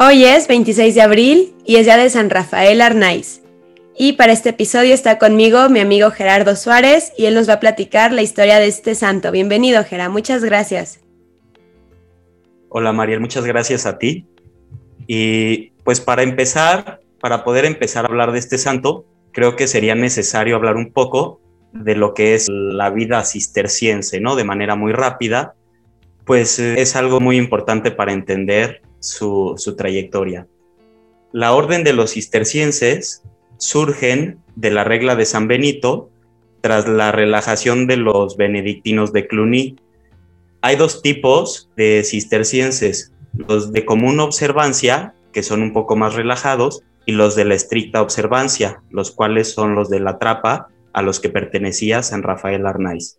Hoy es 26 de abril y es día de San Rafael Arnaiz. Y para este episodio está conmigo mi amigo Gerardo Suárez y él nos va a platicar la historia de este santo. Bienvenido, Gerardo. Muchas gracias. Hola, Mariel. Muchas gracias a ti. Y pues para empezar, para poder empezar a hablar de este santo, creo que sería necesario hablar un poco de lo que es la vida cisterciense, ¿no? De manera muy rápida, pues eh, es algo muy importante para entender su, trayectoria. La orden de los cistercienses surgen de la regla de San Benito tras la relajación de los benedictinos de Cluny. Hay dos tipos de cistercienses, los de común observancia, que son un poco más relajados, y los de la estricta observancia, los cuales son los de la trapa, a los que pertenecía San Rafael Arnaiz.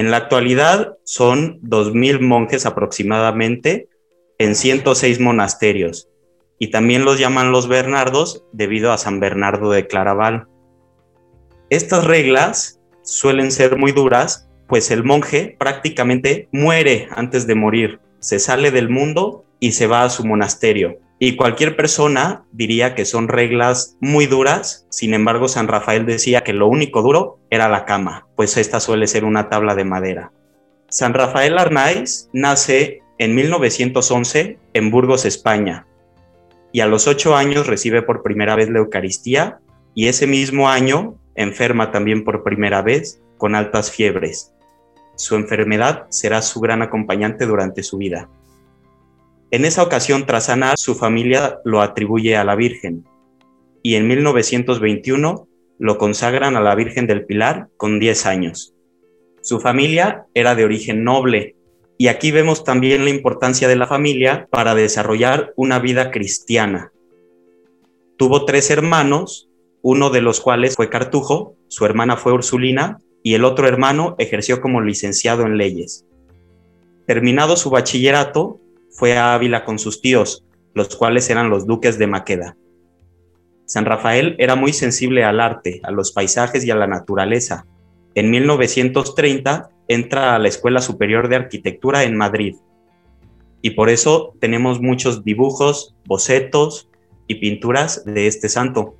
En la actualidad son 2.000 monjes aproximadamente en 106 monasterios y también los llaman los Bernardos debido a San Bernardo de Claraval. Estas reglas suelen ser muy duras, pues el monje prácticamente muere antes de morir, se sale del mundo y se va a su monasterio. Y cualquier persona diría que son reglas muy duras, sin embargo San Rafael decía que lo único duro era la cama, pues esta suele ser una tabla de madera. San Rafael Arnaiz nace en 1911 en Burgos, España, y a los ocho años recibe por primera vez la Eucaristía y ese mismo año enferma también por primera vez con altas fiebres. Su enfermedad será su gran acompañante durante su vida. En esa ocasión, tras sanar, su familia lo atribuye a la Virgen y en 1921 lo consagran a la Virgen del Pilar con 10 años. Su familia era de origen noble y aquí vemos también la importancia de la familia para desarrollar una vida cristiana. Tuvo tres hermanos, uno de los cuales fue Cartujo, su hermana fue Ursulina y el otro hermano ejerció como licenciado en leyes. Terminado su bachillerato, fue a Ávila con sus tíos, los cuales eran los duques de Maqueda. San Rafael era muy sensible al arte, a los paisajes y a la naturaleza. En 1930 entra a la Escuela Superior de Arquitectura en Madrid. Y por eso tenemos muchos dibujos, bocetos y pinturas de este santo.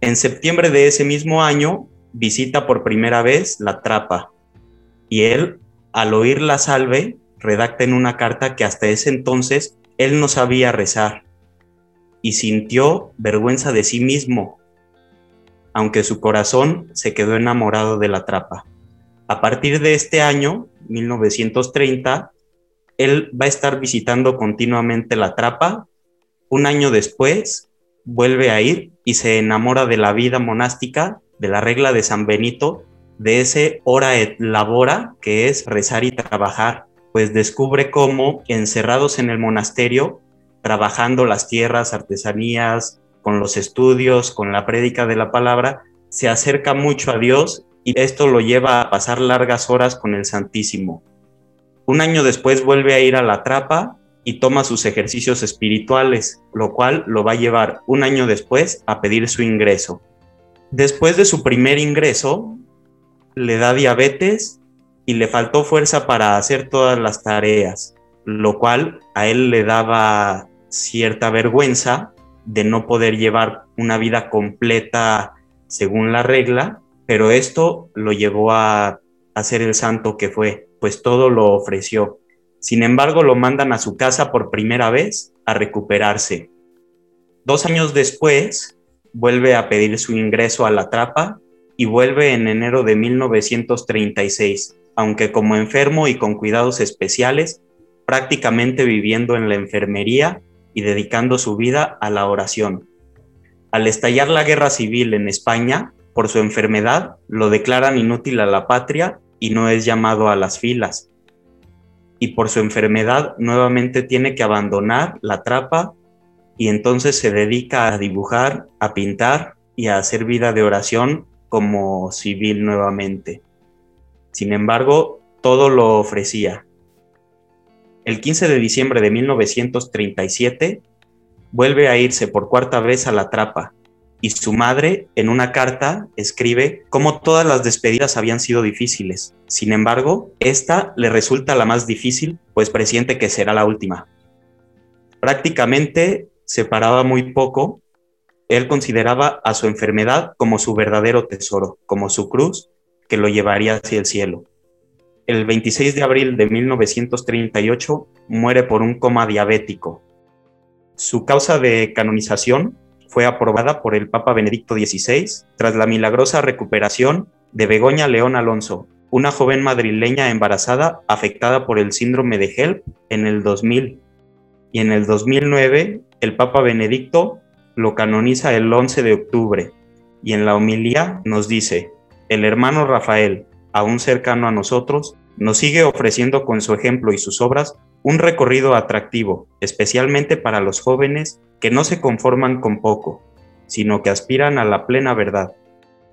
En septiembre de ese mismo año visita por primera vez la trapa y él, al oír la salve, redacta en una carta que hasta ese entonces él no sabía rezar y sintió vergüenza de sí mismo, aunque su corazón se quedó enamorado de la trapa. A partir de este año, 1930, él va a estar visitando continuamente la trapa. Un año después, vuelve a ir y se enamora de la vida monástica, de la regla de San Benito, de ese hora et labora, que es rezar y trabajar pues descubre cómo encerrados en el monasterio, trabajando las tierras, artesanías, con los estudios, con la prédica de la palabra, se acerca mucho a Dios y esto lo lleva a pasar largas horas con el Santísimo. Un año después vuelve a ir a la trapa y toma sus ejercicios espirituales, lo cual lo va a llevar un año después a pedir su ingreso. Después de su primer ingreso, le da diabetes y le faltó fuerza para hacer todas las tareas, lo cual a él le daba cierta vergüenza de no poder llevar una vida completa según la regla, pero esto lo llevó a, ser el santo que fue, pues todo lo ofreció. Sin embargo, lo mandan a su casa por primera vez a recuperarse. Dos años después, vuelve a pedir su ingreso a la trapa y vuelve en enero de 1936 aunque como enfermo y con cuidados especiales, prácticamente viviendo en la enfermería y dedicando su vida a la oración. Al estallar la guerra civil en España, por su enfermedad, lo declaran inútil a la patria y no es llamado a las filas. Y por su enfermedad nuevamente tiene que abandonar la trapa y entonces se dedica a dibujar, a pintar y a hacer vida de oración como civil nuevamente. Sin embargo, todo lo ofrecía. El 15 de diciembre de 1937 vuelve a irse por cuarta vez a la trapa y su madre en una carta escribe cómo todas las despedidas habían sido difíciles. Sin embargo, esta le resulta la más difícil, pues presiente que será la última. Prácticamente se paraba muy poco. Él consideraba a su enfermedad como su verdadero tesoro, como su cruz que lo llevaría hacia el cielo. El 26 de abril de 1938 muere por un coma diabético. Su causa de canonización fue aprobada por el Papa Benedicto XVI tras la milagrosa recuperación de Begoña León Alonso, una joven madrileña embarazada afectada por el síndrome de HELP en el 2000. Y en el 2009 el Papa Benedicto lo canoniza el 11 de octubre y en la homilía nos dice, el hermano Rafael, aún cercano a nosotros, nos sigue ofreciendo con su ejemplo y sus obras un recorrido atractivo, especialmente para los jóvenes que no se conforman con poco, sino que aspiran a la plena verdad,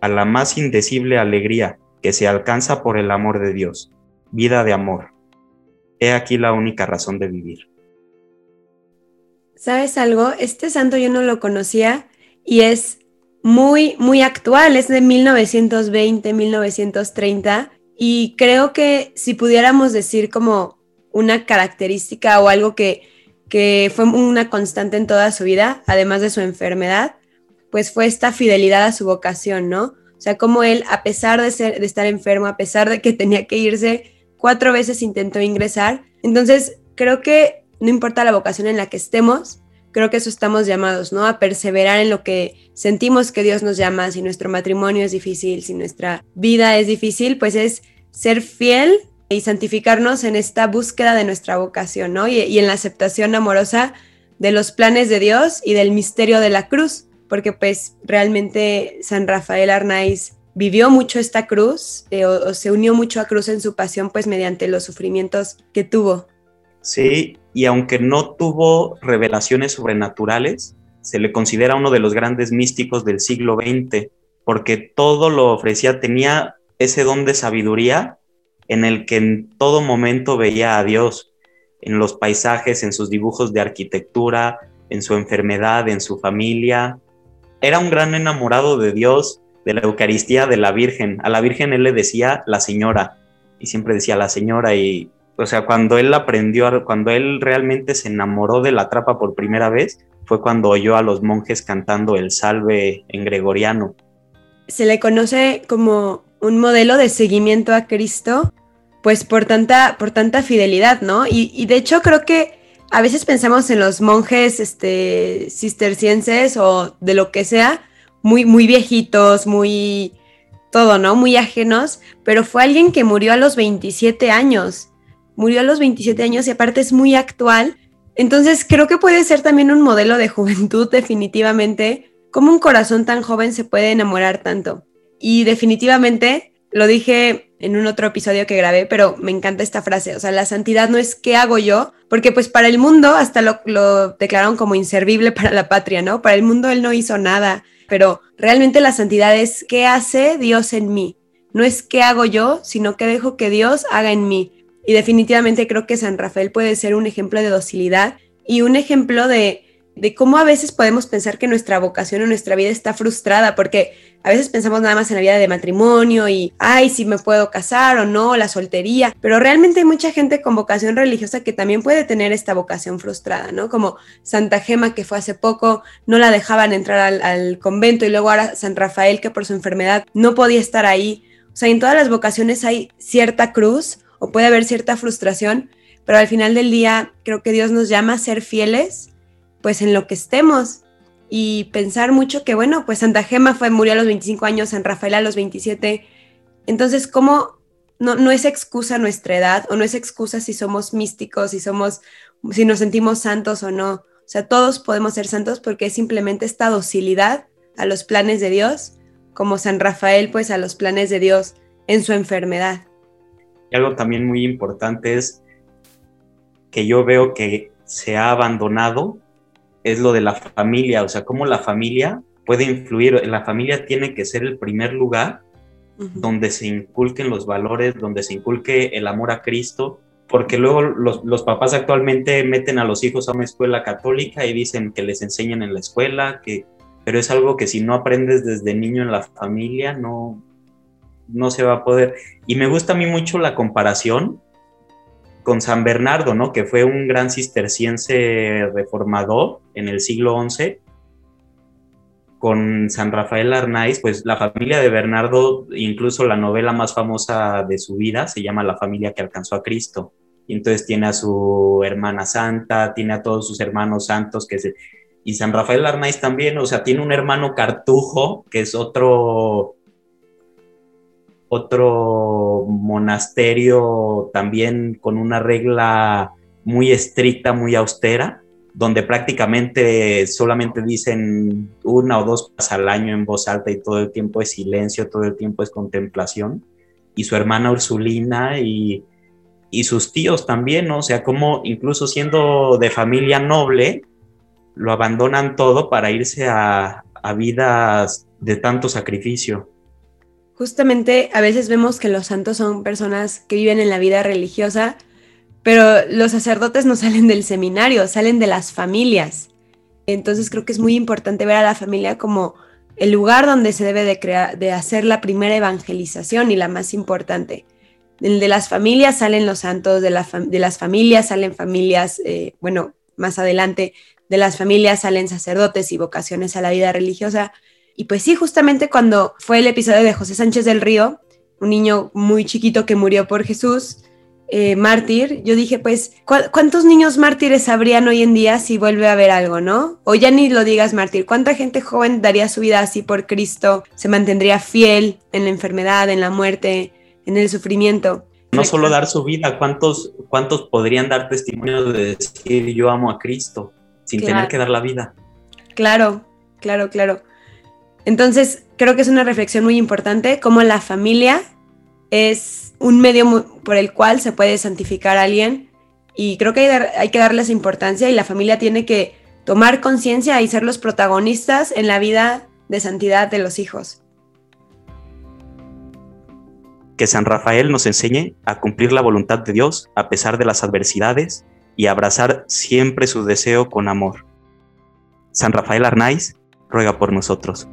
a la más indecible alegría que se alcanza por el amor de Dios, vida de amor. He aquí la única razón de vivir. ¿Sabes algo? Este santo yo no lo conocía y es muy, muy actual, es de 1920, 1930 y creo que si pudiéramos decir como una característica o algo que, que fue una constante en toda su vida, además de su enfermedad, pues fue esta fidelidad a su vocación, ¿no? O sea, como él, a pesar de, ser, de estar enfermo, a pesar de que tenía que irse, cuatro veces intentó ingresar. Entonces, creo que no importa la vocación en la que estemos, creo que eso estamos llamados, ¿no? A perseverar en lo que sentimos que Dios nos llama, si nuestro matrimonio es difícil, si nuestra vida es difícil, pues es ser fiel y santificarnos en esta búsqueda de nuestra vocación, ¿no? Y, en la aceptación amorosa de los planes de Dios y del misterio de la cruz, porque pues realmente San Rafael Arnaiz vivió mucho esta cruz eh, o, se unió mucho a cruz en su pasión pues mediante los sufrimientos que tuvo. Sí, y aunque no tuvo revelaciones sobrenaturales, se le considera uno de los grandes místicos del siglo XX, porque todo lo ofrecía, tenía ese don de sabiduría en el que en todo momento veía a Dios, en los paisajes, en sus dibujos de arquitectura, en su enfermedad, en su familia. Era un gran enamorado de Dios, de la Eucaristía, de la Virgen. A la Virgen él le decía la señora, y siempre decía la señora, y o sea, cuando él aprendió, cuando él realmente se enamoró de la trapa por primera vez, fue cuando oyó a los monjes cantando el salve en gregoriano. Se le conoce como un modelo de seguimiento a Cristo pues por tanta, por tanta fidelidad, ¿no? Y, de hecho creo que a veces pensamos en los monjes este, cistercienses o de lo que sea, muy, muy viejitos, muy todo, ¿no? Muy ajenos, pero fue alguien que murió a los 27 años. Murió a los 27 años y aparte es muy actual. Entonces creo que puede ser también un modelo de juventud definitivamente. ¿Cómo un corazón tan joven se puede enamorar tanto? Y definitivamente, lo dije en un otro episodio que grabé, pero me encanta esta frase, o sea, la santidad no es qué hago yo, porque pues para el mundo hasta lo, declararon como inservible para la patria, ¿no? Para el mundo él no hizo nada, pero realmente la santidad es qué hace Dios en mí, no es qué hago yo, sino qué dejo que Dios haga en mí. Y definitivamente creo que San Rafael puede ser un ejemplo de docilidad y un ejemplo de de cómo a veces podemos pensar que nuestra vocación o nuestra vida está frustrada, porque a veces pensamos nada más en la vida de matrimonio y, ay, si me puedo casar o no, la soltería, pero realmente hay mucha gente con vocación religiosa que también puede tener esta vocación frustrada, ¿no? Como Santa Gema, que fue hace poco, no la dejaban entrar al, convento y luego ahora San Rafael, que por su enfermedad no podía estar ahí. O sea, en todas las vocaciones hay cierta cruz o puede haber cierta frustración, pero al final del día creo que Dios nos llama a ser fieles pues en lo que estemos y pensar mucho que, bueno, pues Santa Gema fue, murió a los 25 años, San Rafael a los 27. Entonces, ¿cómo no, no es excusa nuestra edad o no es excusa si somos místicos, si somos, si nos sentimos santos o no? O sea, todos podemos ser santos porque es simplemente esta docilidad a los planes de Dios, como San Rafael, pues a los planes de Dios en su enfermedad. Y algo también muy importante es que yo veo que se ha abandonado es lo de la familia, o sea, cómo la familia puede influir, la familia tiene que ser el primer lugar donde se inculquen los valores, donde se inculque el amor a Cristo, porque luego los, papás actualmente meten a los hijos a una escuela católica y dicen que les enseñan en la escuela, que, pero es algo que si no aprendes desde niño en la familia, no, no se va a poder. Y me gusta a mí mucho la comparación con San Bernardo, ¿no? Que fue un gran cisterciense reformador en el siglo XI. Con San Rafael Arnaiz, pues la familia de Bernardo, incluso la novela más famosa de su vida, se llama La familia que alcanzó a Cristo. Y entonces tiene a su hermana santa, tiene a todos sus hermanos santos que se... Y San Rafael Arnaiz también, o sea, tiene un hermano cartujo, que es otro otro monasterio también con una regla muy estricta, muy austera, donde prácticamente solamente dicen una o dos cosas al año en voz alta y todo el tiempo es silencio, todo el tiempo es contemplación. Y su hermana Ursulina y, sus tíos también, ¿no? O sea, como incluso siendo de familia noble, lo abandonan todo para irse a, a vidas de tanto sacrificio. Justamente a veces vemos que los santos son personas que viven en la vida religiosa, pero los sacerdotes no salen del seminario, salen de las familias. Entonces creo que es muy importante ver a la familia como el lugar donde se debe de, hacer la primera evangelización y la más importante. De las familias salen los santos, de, de las familias salen familias, eh, bueno, más adelante, de las familias salen sacerdotes y vocaciones a la vida religiosa. Y pues sí, justamente cuando fue el episodio de José Sánchez del Río, un niño muy chiquito que murió por Jesús, eh, mártir, yo dije, pues, ¿cuántos niños mártires habrían hoy en día si vuelve a haber algo, no? O ya ni lo digas mártir, ¿cuánta gente joven daría su vida así por Cristo? Se mantendría fiel en la enfermedad, en la muerte, en el sufrimiento. No solo dar su vida, ¿cuántos, cuántos podrían dar testimonio de decir yo amo a Cristo sin tener que dar la vida? Claro, claro, claro. Entonces, creo que es una reflexión muy importante, cómo la familia es un medio por el cual se puede santificar a alguien y creo que hay, que darles importancia y la familia tiene que tomar conciencia y ser los protagonistas en la vida de santidad de los hijos. Que San Rafael nos enseñe a cumplir la voluntad de Dios a pesar de las adversidades y abrazar siempre su deseo con amor. San Rafael Arnaiz ruega por nosotros.